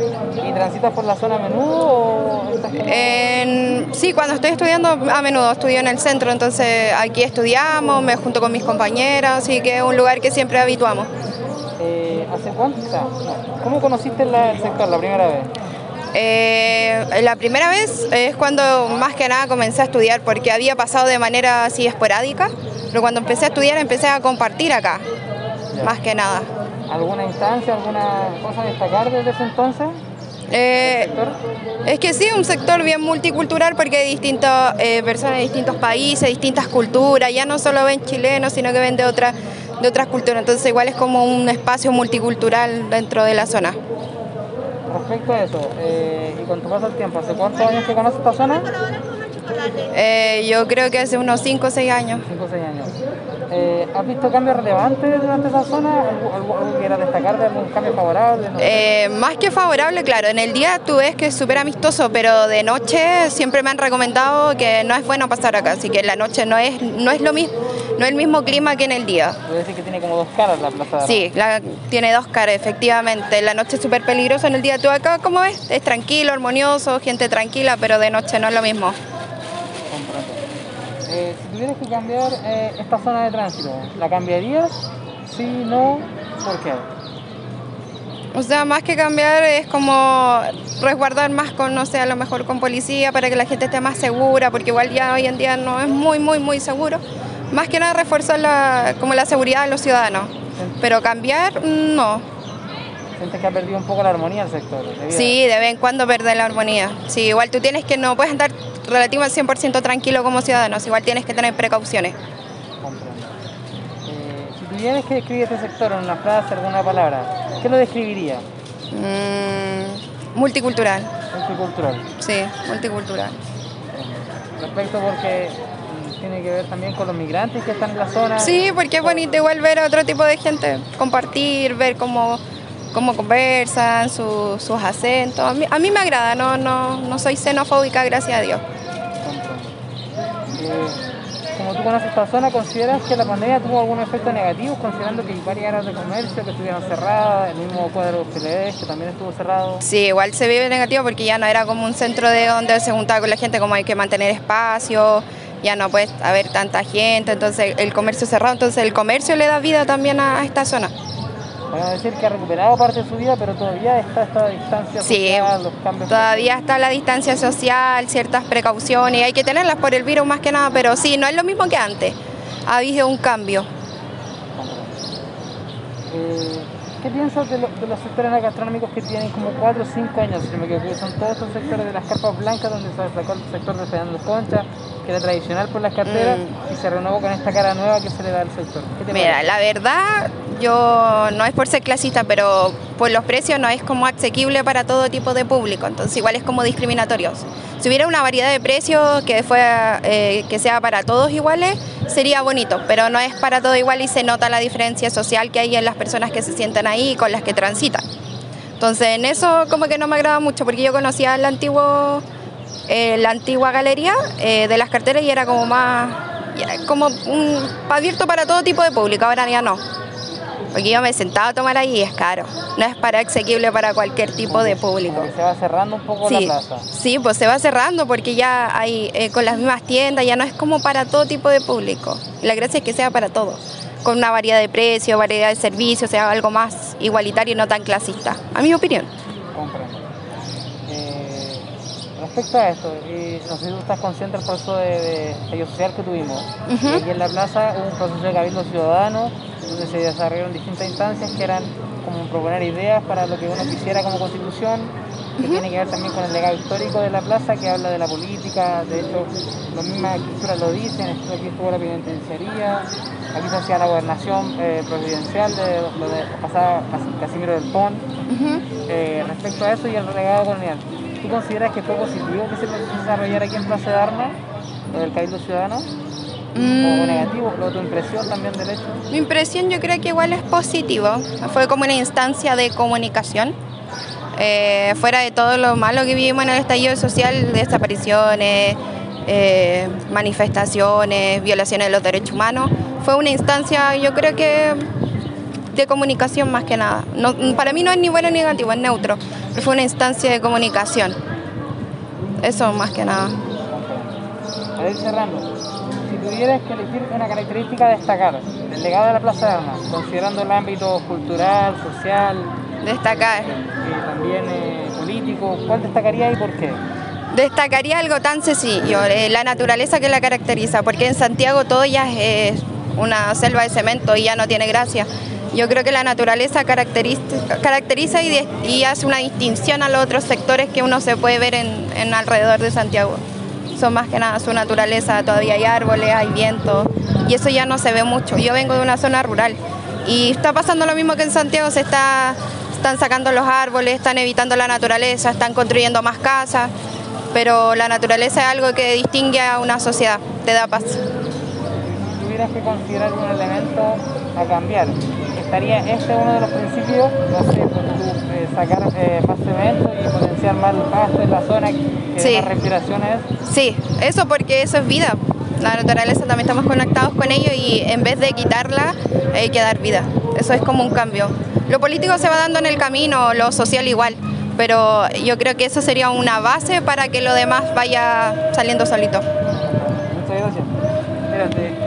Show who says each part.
Speaker 1: ¿Y transitas por la zona a menudo o estás
Speaker 2: En- sí, cuando estoy estudiando a menudo estudio en el centro, entonces aquí estudiamos, me junto con mis compañeras, así que es un lugar que siempre habituamos.
Speaker 1: Eh, ¿Hace cuánto? ¿Cómo conociste la- el sector la primera vez?
Speaker 2: Eh, la primera vez es cuando más que nada comencé a estudiar, porque había pasado de manera así esporádica, pero cuando empecé a estudiar empecé a compartir acá,
Speaker 1: Ya.
Speaker 2: más que nada.
Speaker 1: ¿Alguna instancia, alguna cosa a destacar desde ese entonces?
Speaker 2: Eh, es que sí, un sector bien multicultural porque hay distintas eh, personas de distintos países, distintas culturas, ya no solo ven chilenos, sino que ven de, otra, de otras culturas, entonces igual es como un espacio multicultural dentro de la zona.
Speaker 1: Respecto a eso, eh, y con tu paso del tiempo, ¿hace cuántos años que conoces esta zona?
Speaker 2: Eh, yo creo que hace unos 5 o 6 años.
Speaker 1: 5 o 6 años. Eh, ¿Has visto cambios relevantes durante esa zona? ¿Algo, algo, quieras destacar de algún cambio favorable? No sé.
Speaker 2: Eh, más que favorable, claro, en el día tú ves que es súper amistoso, pero de noche siempre me han recomendado que no es bueno pasar acá, así que en la noche no es, no es lo mismo, no es el mismo clima que en el día.
Speaker 1: Debe decir que tiene como dos caras la plaza.
Speaker 2: Sí, la- tiene dos caras, efectivamente. En la noche es súper peligroso, en el día tú acá, ¿cómo ves? Es tranquilo, armonioso, gente tranquila, pero de noche no es lo mismo.
Speaker 1: Eh, si tuvieras que cambiar eh, esta zona de tránsito, ¿la cambiarías? Sí, no, ¿por qué?
Speaker 2: O sea, más que cambiar es como resguardar más con, no sé, a lo mejor con policía para que la gente esté más segura, porque igual ya hoy en día no es muy, muy, muy seguro. Más que nada refuerzar la, como la seguridad de los ciudadanos. Pero cambiar, no.
Speaker 1: ¿Sientes que ha perdido un poco la armonía el sector?
Speaker 2: Sí, de vez en cuando perder la armonía. Sí, igual tú tienes que, no puedes andar relativo al 100% tranquilo como ciudadanos, igual tienes que tener precauciones.
Speaker 1: Comprendo. Eh, si tuvieras que describir este sector en una frase, alguna palabra, ¿qué lo describiría?
Speaker 2: Mm, multicultural,
Speaker 1: Multicultural.
Speaker 2: sí, multicultural.
Speaker 1: Respecto porque mm, tiene que ver también con los migrantes que están en la zona.
Speaker 2: Sí, porque es bonito igual ver a otro tipo de gente, compartir, ver cómo, cómo conversan, su- sus acentos. A mí, a mí me agrada, no, no, no soy xenofóbica, gracias a Dios.
Speaker 1: Eh, como tú conoces esta zona, ¿consideras que la pandemia tuvo algún efecto negativo, considerando que hay varias áreas de comercio que estuvieron cerradas, el mismo cuadro PLD que también estuvo cerrado?
Speaker 2: Sí, igual se vive negativo porque ya no era como un centro de donde se juntaba con la gente, como hay que mantener espacio, ya no puede haber tanta gente, entonces el comercio cerrado, entonces el comercio le da vida también a, a esta zona.
Speaker 1: Podemos decir que ha recuperado parte de su vida, pero todavía está esta distancia
Speaker 2: Sí,
Speaker 1: social, los cambios.
Speaker 2: todavía está la distancia social, ciertas precauciones, hay que tenerlas por el virus más que nada, pero sí, no es lo mismo que antes. Ha habido un cambio.
Speaker 1: Eh, ¿Qué piensas de, lo- de los sectores gastronómicos que tienen como 4 o 5 años? Si no me equivoco, son todos estos sectores de las carpas blancas, donde se sacó el sector de Fernando Concha, que era tradicional por las carteras, y se renovó con esta cara nueva que se le da al sector. ¿Qué te
Speaker 2: Mira,
Speaker 1: parece?
Speaker 2: la verdad, yo no es por ser clasista, pero por los precios no es como asequible para todo tipo de público, entonces igual es como discriminatorio. Si hubiera una variedad de precios que, fuera, eh, que sea para todos iguales, sería bonito, pero no es para todo igual y se nota la diferencia social que hay en las personas que se sientan ahí y con las que transitan. Entonces en eso como que no me agrada mucho porque yo conocía el antiguo, eh, la antigua galería eh, de las carteras y era como más, como abierto para todo tipo de público, ahora ya no. Porque yo me sentaba a tomar ahí y es caro, no es para asequible para cualquier tipo de público.
Speaker 1: Como que se va cerrando un poco la
Speaker 2: Sí,
Speaker 1: plaza.
Speaker 2: sí, pues se va cerrando porque ya hay eh, con las mismas tiendas, ya no es como para todo tipo de público. La gracia es que sea para todos, con una variedad de precios, variedad de servicios, sea algo más igualitario y no tan clasista, a mi opinión.
Speaker 1: Comprendo. Eh, respecto a esto, eh, no sé si tú estás consciente del proceso de, social que tuvimos.
Speaker 2: Ujú.
Speaker 1: Y Aquí en la plaza hubo un proceso de cabildo ciudadano, donde se desarrollaron distintas instancias que eran como proponer ideas para lo que uno quisiera como constitución, que tiene que ver también con el legado histórico de la plaza, que habla de la política, de hecho, las mismas escrituras lo dicen, aquí estuvo la penitenciaría, aquí se hacía la gobernación eh, presidencial de lo de pasaba Cas- Casimiro del Pon.
Speaker 2: Ujú.
Speaker 1: Eh, respecto a eso y el legado colonial, ¿tú consideras que fue positivo que se desarrollara aquí en Plaza de Armas, lo del Cabildo Ciudadano? ¿O
Speaker 2: Mm.
Speaker 1: negativo? ¿Lo tu impresión también del hecho?
Speaker 2: Mi impresión yo creo que igual es positivo. Fue como una instancia de comunicación. Eh, fuera de todo lo malo que vivimos en el estallido social, desapariciones, eh, manifestaciones, violaciones de los derechos humanos, fue una instancia yo creo que de comunicación más que nada. No, para mí no es ni bueno ni negativo, es neutro. Fue una instancia de comunicación. Eso más que nada.
Speaker 1: A ir cerrando, si tuvieras que elegir una característica a destacar del legado de la Plaza de Armas, considerando el ámbito cultural, social,
Speaker 2: destacar,
Speaker 1: también eh, político, ¿cuál destacaría y por qué?
Speaker 2: Destacaría algo tan sencillo, eh, la naturaleza que la caracteriza, porque en Santiago todo ya es una selva de cemento y ya no tiene gracia. Yo creo que la naturaleza caracteriza, y, hace una distinción a los otros sectores que uno se puede ver en, alrededor de Santiago. Son más que nada su naturaleza, todavía hay árboles, hay viento y eso ya no se ve mucho. Yo vengo de una zona rural y está pasando lo mismo que en Santiago, se está, están sacando los árboles, están evitando la naturaleza, están construyendo más casas pero la naturaleza es algo que distingue a una sociedad, te da paz.
Speaker 1: Tuvieras que considerar un elemento a cambiar, ¿estaría este uno de los principios? No sé, pues, eh, sacar eh, más cemento y potenciar más el pasto en la zona que sí. respiración es.
Speaker 2: Sí, eso porque eso es vida. La naturaleza también estamos conectados con ello y en vez de quitarla hay que dar vida. Eso es como un cambio. Lo político se va dando en el camino, lo social igual pero yo creo que eso sería una base para que lo demás vaya saliendo solito.
Speaker 1: Muchas gracias.